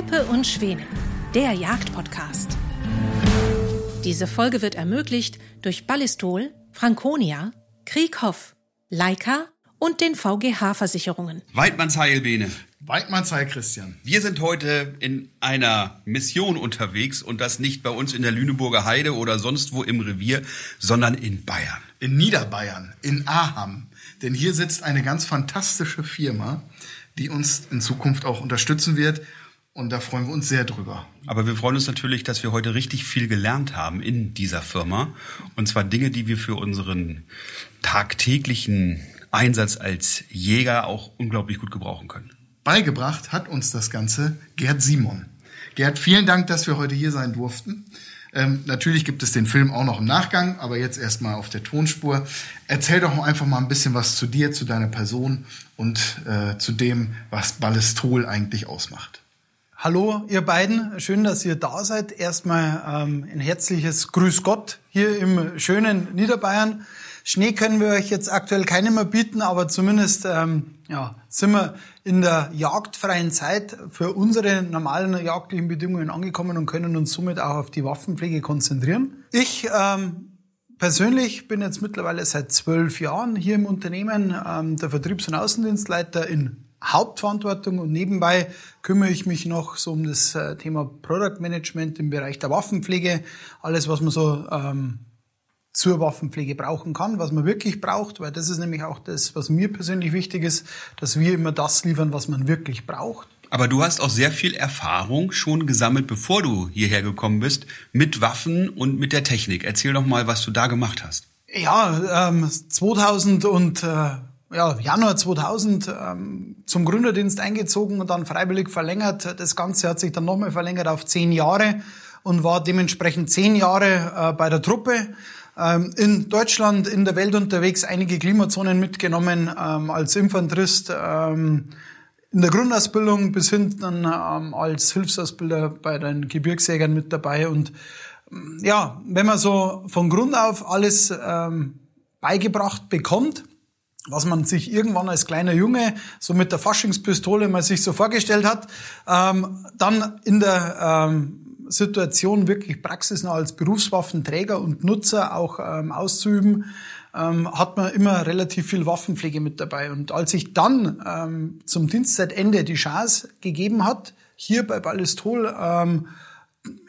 Peppe und Schwäne, der Jagdpodcast. Diese Folge wird ermöglicht durch Ballistol, Franconia, Krieghoff, Leica und den VGH-Versicherungen. Weidmanns Heilbene. Weidmanns Heil Christian. Wir sind heute in einer Mission unterwegs und das nicht bei uns in der Lüneburger Heide oder sonst wo im Revier, sondern in Bayern. In Niederbayern, in Aham. Denn hier sitzt eine ganz fantastische Firma, die uns in Zukunft auch unterstützen wird. Und da freuen wir uns sehr drüber. Aber wir freuen uns natürlich, dass wir heute richtig viel gelernt haben in dieser Firma. Und zwar Dinge, die wir für unseren tagtäglichen Einsatz als Jäger auch unglaublich gut gebrauchen können. Beigebracht hat uns das Ganze Gerd Simon. Gerd, vielen Dank, dass wir heute hier sein durften. Ähm, natürlich gibt es den Film auch noch im Nachgang, aber jetzt erstmal auf der Tonspur. Erzähl doch einfach mal ein bisschen was zu dir, zu deiner Person und äh, zu dem, was Ballistol eigentlich ausmacht. Hallo, ihr beiden. Schön, dass ihr da seid. Erstmal ähm, ein herzliches Grüß Gott hier im schönen Niederbayern. Schnee können wir euch jetzt aktuell keine mehr bieten, aber zumindest ähm, ja, sind wir in der jagdfreien Zeit für unsere normalen jagdlichen Bedingungen angekommen und können uns somit auch auf die Waffenpflege konzentrieren. Ich ähm, persönlich bin jetzt mittlerweile seit zwölf Jahren hier im Unternehmen ähm, der Vertriebs- und Außendienstleiter in Hauptverantwortung und nebenbei kümmere ich mich noch so um das äh, Thema Product Management im Bereich der Waffenpflege. Alles, was man so ähm, zur Waffenpflege brauchen kann, was man wirklich braucht, weil das ist nämlich auch das, was mir persönlich wichtig ist, dass wir immer das liefern, was man wirklich braucht. Aber du hast auch sehr viel Erfahrung schon gesammelt, bevor du hierher gekommen bist, mit Waffen und mit der Technik. Erzähl doch mal, was du da gemacht hast. Ja, ähm, 2000 und äh, ja, Januar 2000 ähm, zum Gründerdienst eingezogen und dann freiwillig verlängert. Das Ganze hat sich dann nochmal verlängert auf zehn Jahre und war dementsprechend zehn Jahre äh, bei der Truppe ähm, in Deutschland, in der Welt unterwegs, einige Klimazonen mitgenommen ähm, als Infanterist ähm, in der Grundausbildung bis hin dann als Hilfsausbilder bei den Gebirgsjägern mit dabei. Und ja, wenn man so von Grund auf alles beigebracht bekommt, was man sich irgendwann als kleiner Junge so mit der Faschingspistole mal sich so vorgestellt hat, dann in der Situation wirklich praxisnah als Berufswaffenträger und Nutzer auch ähm, auszuüben, ähm, hat man immer relativ viel Waffenpflege mit dabei. Und als ich dann ähm, zum Dienstzeitende die Chance gegeben hat, hier bei Ballistol ähm,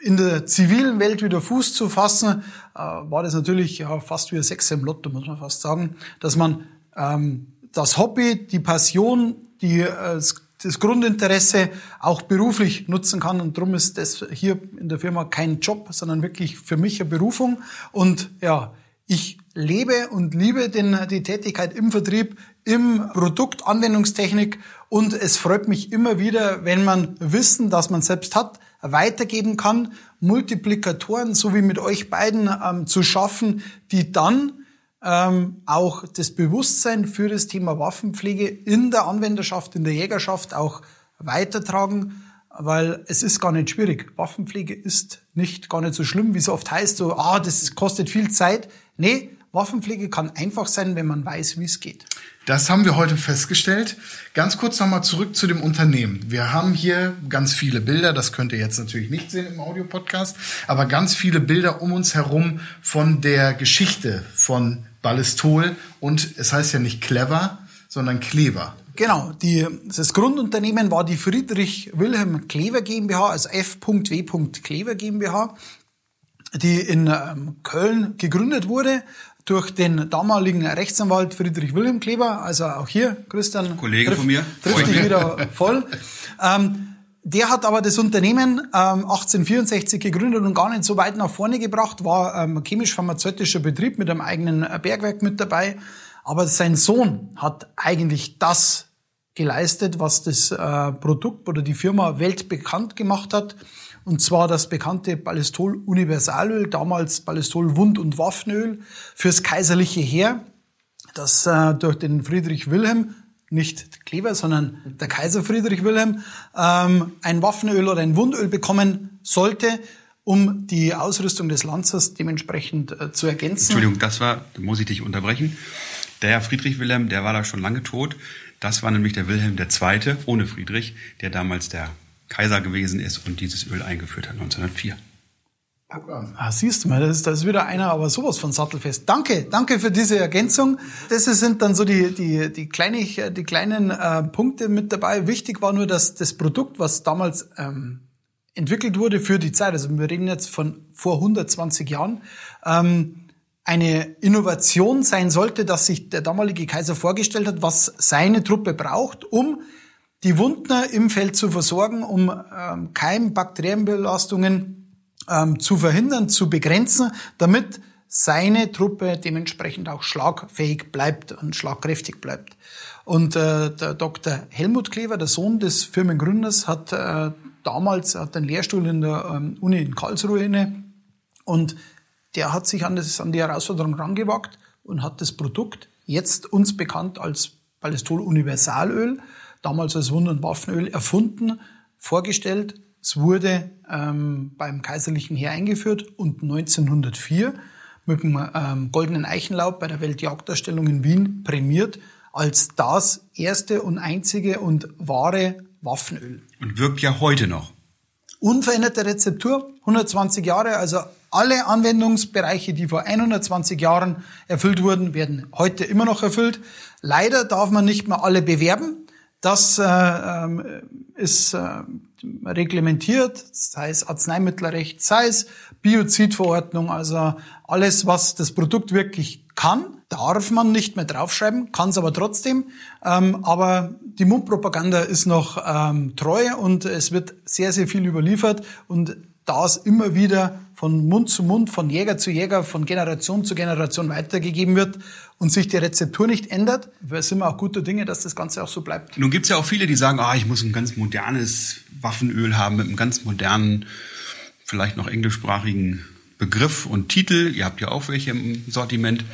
in der zivilen Welt wieder Fuß zu fassen, äh, war das natürlich ja, fast wie ein Sechs im Lotto, muss man fast sagen, dass man ähm, das Hobby, die Passion, die äh, das Grundinteresse auch beruflich nutzen kann. Und darum ist das hier in der Firma kein Job, sondern wirklich für mich eine Berufung. Und ja, ich lebe und liebe den, die Tätigkeit im Vertrieb, im Produkt, Anwendungstechnik. Und es freut mich immer wieder, wenn man Wissen, das man selbst hat, weitergeben kann, Multiplikatoren, so wie mit euch beiden, ähm, zu schaffen, die dann ähm, auch das Bewusstsein für das Thema Waffenpflege in der Anwenderschaft, in der Jägerschaft auch weitertragen, weil es ist gar nicht schwierig. Waffenpflege ist nicht gar nicht so schlimm, wie es oft heißt, so, ah, das kostet viel Zeit. Nee, Waffenpflege kann einfach sein, wenn man weiß, wie es geht. Das haben wir heute festgestellt. Ganz kurz nochmal zurück zu dem Unternehmen. Wir haben hier ganz viele Bilder, das könnt ihr jetzt natürlich nicht sehen im Audiopodcast, aber ganz viele Bilder um uns herum von der Geschichte von Ballistol und es heißt ja nicht clever, sondern Klever. Genau, die, das Grundunternehmen war die Friedrich Wilhelm Klever GmbH, also F.W. Klever GmbH, die in ähm, Köln gegründet wurde durch den damaligen Rechtsanwalt Friedrich Wilhelm Kleber, also auch hier, Christian. Kollege trifft, von mir. Trifft dich wieder voll. Ähm, der hat aber das Unternehmen ähm, 1864 gegründet und gar nicht so weit nach vorne gebracht, war ähm, chemisch-pharmazeutischer Betrieb mit einem eigenen äh, Bergwerk mit dabei. Aber sein Sohn hat eigentlich das geleistet, was das äh, Produkt oder die Firma weltbekannt gemacht hat. Und zwar das bekannte Ballistol Universalöl, damals Ballistol Wund- und Waffenöl fürs kaiserliche Heer, das äh, durch den Friedrich Wilhelm nicht Kleber, sondern der Kaiser Friedrich Wilhelm, ähm, ein Waffenöl oder ein Wundöl bekommen sollte, um die Ausrüstung des Lanzers dementsprechend äh, zu ergänzen. Entschuldigung, das war, muss ich dich unterbrechen. Der Herr Friedrich Wilhelm, der war da schon lange tot. Das war nämlich der Wilhelm II. ohne Friedrich, der damals der Kaiser gewesen ist und dieses Öl eingeführt hat 1904. Ah, siehst du mal, das ist, das ist wieder einer, aber sowas von sattelfest. Danke, danke für diese Ergänzung. Das sind dann so die, die, die, kleinig, die kleinen äh, Punkte mit dabei. Wichtig war nur, dass das Produkt, was damals ähm, entwickelt wurde für die Zeit, also wir reden jetzt von vor 120 Jahren, ähm, eine Innovation sein sollte, dass sich der damalige Kaiser vorgestellt hat, was seine Truppe braucht, um die Wundner im Feld zu versorgen, um ähm, Keim-, Bakterienbelastungen ähm, zu verhindern, zu begrenzen, damit seine Truppe dementsprechend auch schlagfähig bleibt und schlagkräftig bleibt. Und äh, der Dr. Helmut Klever, der Sohn des Firmengründers, hat äh, damals hat einen Lehrstuhl in der ähm, Uni in Karlsruhe inne und der hat sich an, das, an die Herausforderung rangewagt und hat das Produkt, jetzt uns bekannt als Ballistol Universalöl, damals als Wund- und Waffenöl erfunden, vorgestellt es wurde ähm, beim kaiserlichen Heer eingeführt und 1904 mit dem ähm, Goldenen Eichenlaub bei der Weltjagdausstellung in Wien prämiert als das erste und einzige und wahre Waffenöl. Und wirkt ja heute noch. Unveränderte Rezeptur, 120 Jahre, also alle Anwendungsbereiche, die vor 120 Jahren erfüllt wurden, werden heute immer noch erfüllt. Leider darf man nicht mehr alle bewerben. Das äh, ähm, ist äh, reglementiert, sei es Arzneimittelrecht, sei es Biozidverordnung, also alles, was das Produkt wirklich kann, darf man nicht mehr draufschreiben, kann es aber trotzdem. Ähm, aber die Mundpropaganda ist noch ähm, treu und es wird sehr, sehr viel überliefert und da es immer wieder von Mund zu Mund, von Jäger zu Jäger, von Generation zu Generation weitergegeben wird und sich die Rezeptur nicht ändert, sind wir auch guter Dinge, dass das Ganze auch so bleibt. Nun gibt's ja auch viele, die sagen, ah, ich muss ein ganz modernes Waffenöl haben mit einem ganz modernen, vielleicht noch englischsprachigen Begriff und Titel. Ihr habt ja auch welche im Sortiment,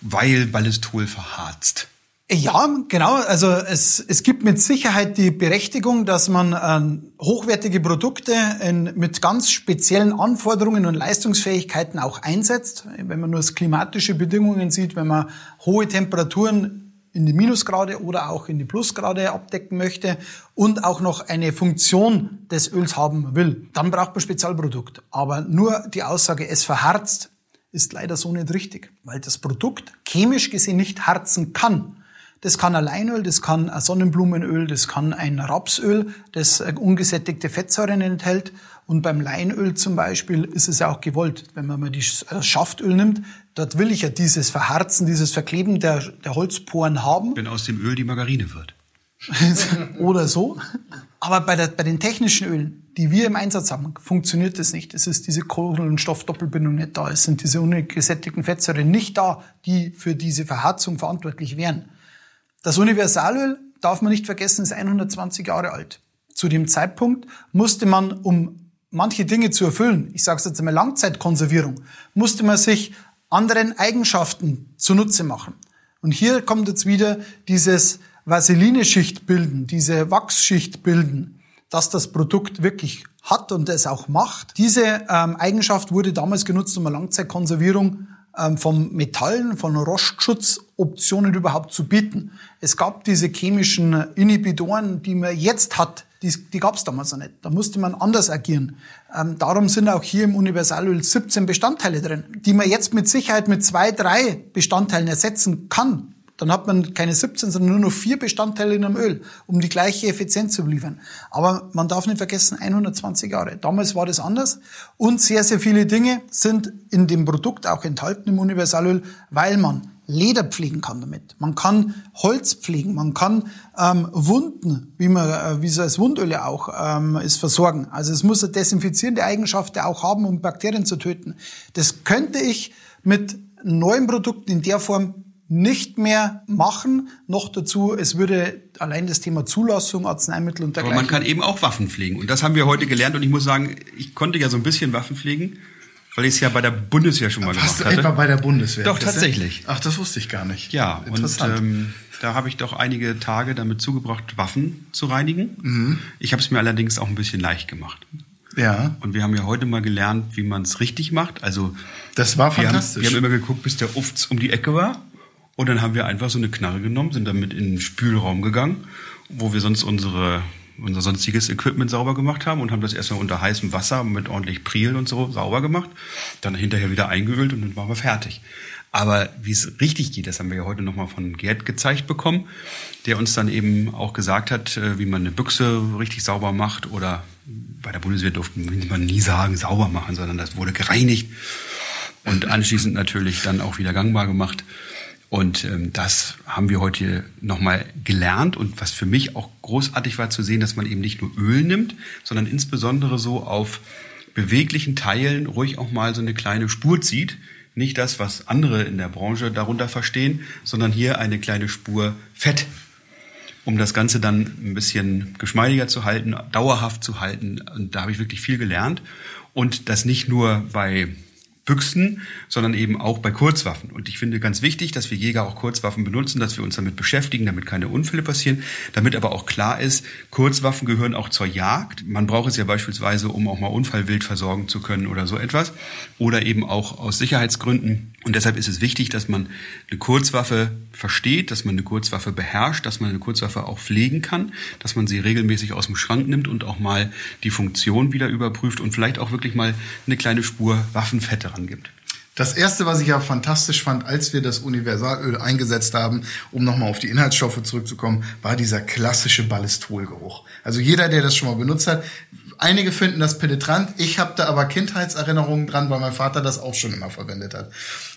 weil Ballistol verharzt. Ja, genau. Also es, es gibt mit Sicherheit die Berechtigung, dass man äh, hochwertige Produkte in, mit ganz speziellen Anforderungen und Leistungsfähigkeiten auch einsetzt. Wenn man nur das klimatische Bedingungen sieht, wenn man hohe Temperaturen in die Minusgrade oder auch in die Plusgrade abdecken möchte und auch noch eine Funktion des Öls haben will, dann braucht man Spezialprodukt. Aber nur die Aussage, es verharzt, ist leider so nicht richtig, weil das Produkt chemisch gesehen nicht harzen kann. Das kann ein Leinöl, das kann ein Sonnenblumenöl, das kann ein Rapsöl, das ungesättigte Fettsäuren enthält. Und beim Leinöl zum Beispiel ist es ja auch gewollt. Wenn man mal das äh, Schaftöl nimmt, dort will ich ja dieses Verharzen, dieses Verkleben der, der Holzporen haben. Wenn aus dem Öl die Margarine wird. Oder so. Aber bei, der, bei den technischen Ölen, die wir im Einsatz haben, funktioniert das nicht. Es ist diese Kohlenstoffdoppelbindung nicht da. Es sind diese ungesättigten Fettsäuren nicht da, die für diese Verharzung verantwortlich wären. Das Universalöl, darf man nicht vergessen, ist 120 Jahre alt. Zu dem Zeitpunkt musste man, um manche Dinge zu erfüllen, ich sage es jetzt einmal Langzeitkonservierung, musste man sich anderen Eigenschaften zunutze machen. Und hier kommt jetzt wieder dieses Vaselineschicht bilden, diese Wachsschicht bilden, dass das Produkt wirklich hat und es auch macht. Diese ähm, Eigenschaft wurde damals genutzt, um eine Langzeitkonservierung von Metallen, von Rostschutzoptionen überhaupt zu bieten. Es gab diese chemischen Inhibitoren, die man jetzt hat, die, die gab es damals noch nicht. Da musste man anders agieren. Ähm, darum sind auch hier im Universalöl 17 Bestandteile drin, die man jetzt mit Sicherheit mit zwei, drei Bestandteilen ersetzen kann. Dann hat man keine 17, sondern nur noch vier Bestandteile in einem Öl, um die gleiche Effizienz zu liefern. Aber man darf nicht vergessen, 120 Jahre. Damals war das anders. Und sehr, sehr viele Dinge sind in dem Produkt auch enthalten im Universalöl, weil man Leder pflegen kann damit. Man kann Holz pflegen, man kann ähm, Wunden, wie man äh, wie so als Wundöle auch ähm, ist versorgen. Also es muss eine desinfizierende Eigenschaft auch haben, um Bakterien zu töten. Das könnte ich mit neuen Produkten in der Form nicht mehr machen. Noch dazu, es würde allein das Thema Zulassung, Arzneimittel und dergleichen. Aber man kann eben auch Waffen pflegen. Und das haben wir heute gelernt. Und ich muss sagen, ich konnte ja so ein bisschen Waffen pflegen, weil ich es ja bei der Bundeswehr schon mal Warst gemacht hatte. etwa bei der Bundeswehr? Doch, tatsächlich. Ach, das wusste ich gar nicht. Ja, und ähm, da habe ich doch einige Tage damit zugebracht, Waffen zu reinigen. Mhm. Ich habe es mir allerdings auch ein bisschen leicht gemacht. Ja. Und wir haben ja heute mal gelernt, wie man es richtig macht. Also das war wir fantastisch. Haben, wir haben immer geguckt, bis der Ufts um die Ecke war. Und dann haben wir einfach so eine Knarre genommen, sind damit in den Spülraum gegangen, wo wir sonst unsere unser sonstiges Equipment sauber gemacht haben und haben das erstmal unter heißem Wasser mit ordentlich Priel und so sauber gemacht, dann hinterher wieder eingeölt und dann waren wir fertig. Aber wie es richtig geht, das haben wir ja heute nochmal von Gerd gezeigt bekommen, der uns dann eben auch gesagt hat, äh, wie man eine Büchse richtig sauber macht oder bei der Bundeswehr durften man nie sagen, sauber machen, sondern das wurde gereinigt und anschließend natürlich dann auch wieder gangbar gemacht. Und ähm, das haben wir heute nochmal gelernt und was für mich auch großartig war zu sehen, dass man eben nicht nur Öl nimmt, sondern insbesondere so auf beweglichen Teilen ruhig auch mal so eine kleine Spur zieht, nicht das, was andere in der Branche darunter verstehen, sondern hier eine kleine Spur Fett, um das Ganze dann ein bisschen geschmeidiger zu halten, dauerhaft zu halten. Und da habe ich wirklich viel gelernt. Und das nicht nur bei Büchsen, sondern eben auch bei Kurzwaffen. Und ich finde ganz wichtig, dass wir Jäger auch Kurzwaffen benutzen, dass wir uns damit beschäftigen, damit keine Unfälle passieren, damit aber auch klar ist, Kurzwaffen gehören auch zur Jagd. Man braucht es ja beispielsweise, um auch mal Unfallwild versorgen zu können oder so etwas. Oder eben auch aus Sicherheitsgründen. Und deshalb ist es wichtig, dass man eine Kurzwaffe versteht, dass man eine Kurzwaffe beherrscht, dass man eine Kurzwaffe auch pflegen kann, dass man sie regelmäßig aus dem Schrank nimmt und auch mal die Funktion wieder überprüft und vielleicht auch wirklich mal eine kleine Spur Waffenfette angibt. Das erste, was ich ja fantastisch fand, als wir das Universalöl eingesetzt haben, um nochmal auf die Inhaltsstoffe zurückzukommen, war dieser klassische Ballistolgeruch. Also jeder, der das schon mal benutzt hat, einige finden das penetrant. Ich habe da aber Kindheitserinnerungen dran, weil mein Vater das auch schon immer verwendet hat.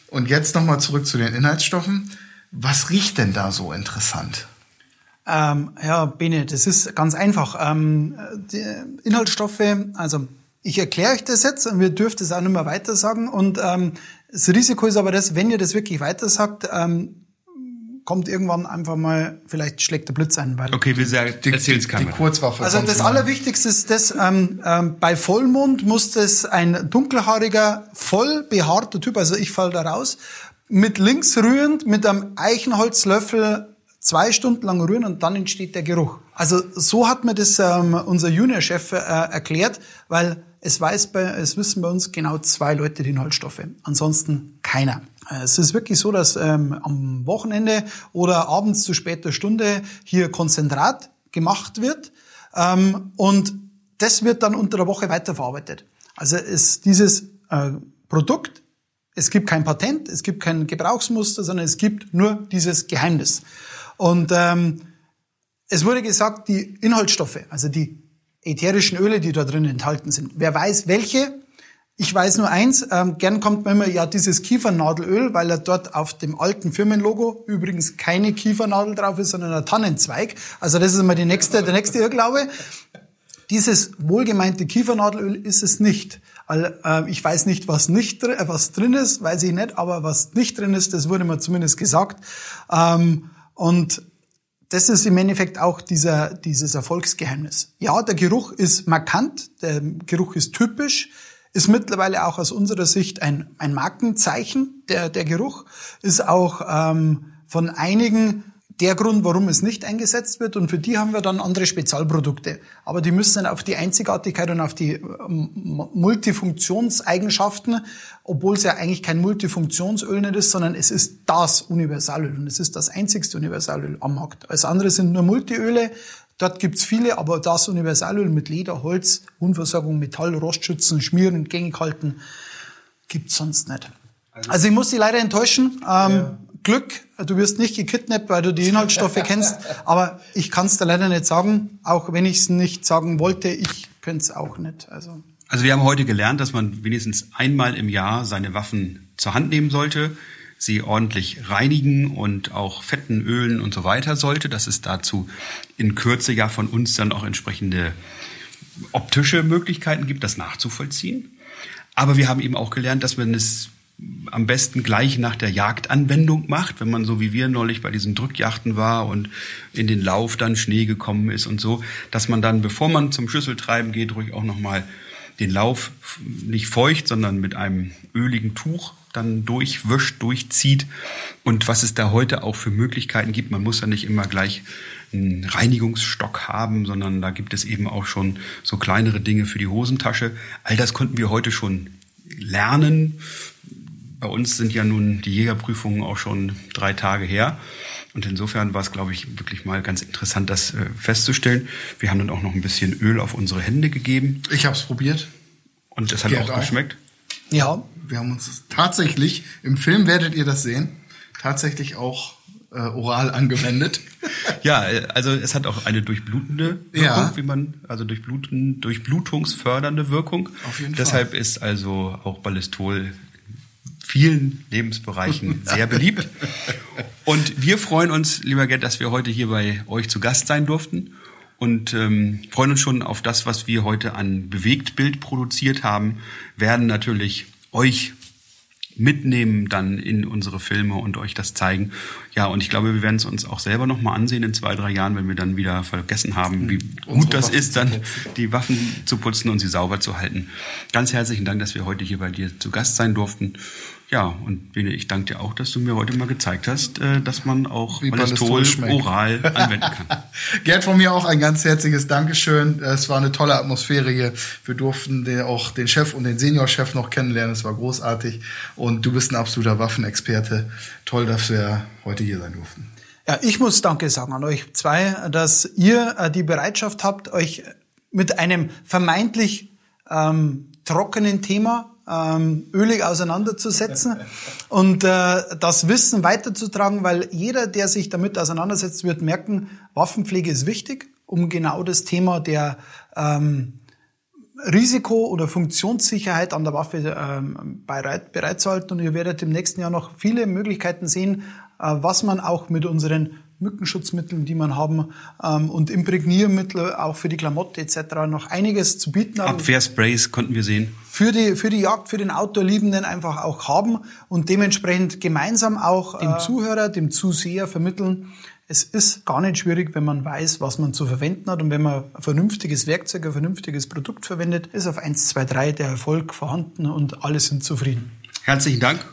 Und jetzt nochmal zurück zu den Inhaltsstoffen. Was riecht denn da so interessant? Ähm, ja, Bene, das ist ganz einfach. Ähm, die Inhaltsstoffe, also ich erkläre euch das jetzt und wir dürft es auch nicht mehr weiter sagen. Und ähm, das Risiko ist aber das, wenn ihr das wirklich weiter sagt, ähm, kommt irgendwann einfach mal, vielleicht schlägt der Blitz ein. Weil okay, wir sagen, erzähl's die, die Kurzwaffe. Also das Allerwichtigste ist das, ähm, ähm, bei Vollmond muss das ein dunkelhaariger, voll behaarter Typ, also ich fall da raus, mit links rührend, mit einem Eichenholzlöffel zwei Stunden lang rühren und dann entsteht der Geruch. Also so hat mir das ähm, unser Juniorchef äh, erklärt, weil es weiß bei, es wissen bei uns genau zwei Leute die Inhaltsstoffe. Ansonsten keiner. Es ist wirklich so, dass ähm, am Wochenende oder abends zu später Stunde hier Konzentrat gemacht wird ähm, und das wird dann unter der Woche weiterverarbeitet. Also ist dieses äh, Produkt, es gibt kein Patent, es gibt kein Gebrauchsmuster, sondern es gibt nur dieses Geheimnis. Und ähm, es wurde gesagt, die Inhaltsstoffe, also die ätherischen Öle, die da drin enthalten sind. Wer weiß welche? Ich weiß nur eins, ähm, gern kommt man immer ja dieses Kiefernadelöl, weil er dort auf dem alten Firmenlogo übrigens keine Kiefernadel drauf ist, sondern ein Tannenzweig. Also das ist immer die nächste, der nächste Irrglaube. Dieses wohlgemeinte Kiefernadelöl ist es nicht. Äh, ich weiß nicht, was nicht äh, was drin ist, weiß ich nicht, aber was nicht drin ist, das wurde mir zumindest gesagt. Ähm, und das ist im Endeffekt auch dieser, dieses Erfolgsgeheimnis. Ja, der Geruch ist markant, der Geruch ist typisch, ist mittlerweile auch aus unserer Sicht ein, ein Markenzeichen. Der, der Geruch ist auch ähm, von einigen der Grund, warum es nicht eingesetzt wird. Und für die haben wir dann andere Spezialprodukte. Aber die müssen auf die Einzigartigkeit und auf die ähm, Multifunktionseigenschaften, obwohl es ja eigentlich kein Multifunktionsöl nicht ist, sondern es ist das Universalöl. Und es ist das einzigste Universalöl am Markt. Alles andere sind nur Multiöle. Dort gibt's viele, aber das Universalöl mit Leder, Holz, Unversorgung, Metall, Rostschützen, Schmieren, gängig halten, gibt's sonst nicht. Also, also ich muss Sie leider enttäuschen. Ähm, ja. Glück, du wirst nicht gekidnappt, weil du die Inhaltsstoffe kennst, aber ich kann es dir leider nicht sagen, auch wenn ich es nicht sagen wollte, ich könnte es auch nicht. Also. also wir haben heute gelernt, dass man wenigstens einmal im Jahr seine Waffen zur Hand nehmen sollte, sie ordentlich reinigen und auch fetten, Ölen und so weiter sollte, dass es dazu in Kürze ja von uns dann auch entsprechende optische Möglichkeiten gibt, das nachzuvollziehen. Aber wir haben eben auch gelernt, dass man es am besten gleich nach der Jagdanwendung macht, wenn man so wie wir neulich bei diesen Drückjachten war und in den Lauf dann Schnee gekommen ist und so, dass man dann, bevor man zum Schüsseltreiben geht, ruhig auch nochmal den Lauf nicht feucht, sondern mit einem öligen Tuch dann durchwischt, durchzieht. Und was es da heute auch für Möglichkeiten gibt, man muss ja nicht immer gleich einen Reinigungsstock haben, sondern da gibt es eben auch schon so kleinere Dinge für die Hosentasche. All das konnten wir heute schon lernen bei uns sind ja nun die Jägerprüfungen auch schon drei Tage her. Und insofern war es, glaube ich, wirklich mal ganz interessant, das äh, festzustellen. Wir haben dann auch noch ein bisschen Öl auf unsere Hände gegeben. Ich habe es probiert. Und es hat auch auch. geschmeckt. Ja, Wir haben uns tatsächlich, im Film werdet ihr das sehen, tatsächlich auch äh, oral angewendet. Ja, äh, also es hat auch eine durchblutende Wirkung, Ja. wie man, also durchbluten, durchblutungsfördernde Wirkung. Auf jeden Deshalb ist also auch Ballistol vielen Lebensbereichen sehr beliebt. Und wir freuen uns, lieber Gerd, dass wir heute hier bei euch zu Gast sein durften und ähm, freuen uns schon auf das, was wir heute an Bewegtbild produziert haben, werden natürlich euch mitnehmen dann in unsere Filme und euch das zeigen. Ja, und ich glaube, wir werden es uns auch selber noch mal ansehen in zwei, drei Jahren, wenn wir dann wieder vergessen haben, wie Unsere gut das Waffen ist, dann die Waffen zu putzen und sie sauber zu halten. Ganz herzlichen Dank, dass wir heute hier bei dir zu Gast sein durften. Ja, und Bene, ich danke dir auch, dass du mir heute mal gezeigt hast, äh, dass man auch Wie schmeckt. oral anwenden kann. Gerd, von mir auch ein ganz herzliches Dankeschön. Es war eine tolle Atmosphäre hier. Wir durften den, auch den Chef und den Seniorchef noch kennenlernen. Es war großartig. Und du bist ein absoluter Waffenexperte. Toll, dass wir heute hier sein durften. Ja, ich muss Danke sagen an euch zwei, dass ihr äh, die Bereitschaft habt, euch mit einem vermeintlich ähm, trockenen Thema ähm, ölig auseinanderzusetzen und äh, das Wissen weiterzutragen, weil jeder, der sich damit auseinandersetzt, wird merken, Waffenpflege ist wichtig, um genau das Thema der ähm, Risiko- oder Funktionssicherheit an der Waffe ähm, bereit, bereitzuhalten. Und ihr werdet im nächsten Jahr noch viele Möglichkeiten sehen, was man auch mit unseren Mückenschutzmitteln, die man haben, ähm, und Imprägniermittel auch für die Klamotte etc. noch einiges zu bieten haben. Abwehrsprays konnten wir sehen. Für die, für die Jagd, für den Outdoor-Liebenden einfach auch haben und dementsprechend gemeinsam auch dem Zuhörer, dem Zuseher vermitteln. Es ist gar nicht schwierig, wenn man weiß, was man zu verwenden hat und wenn man ein vernünftiges Werkzeug, ein vernünftiges Produkt verwendet, ist auf 1, 2, 3 der Erfolg vorhanden und alle sind zufrieden. Herzlichen Dank.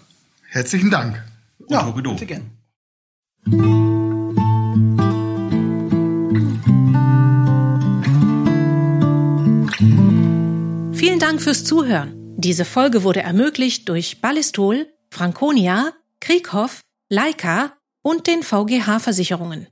Herzlichen Dank. Und Hokido. bitte gern. Vielen Dank fürs Zuhören. Diese Folge wurde ermöglicht durch Ballistol, Franconia, Krieghoff, Leica und den VGH Versicherungen.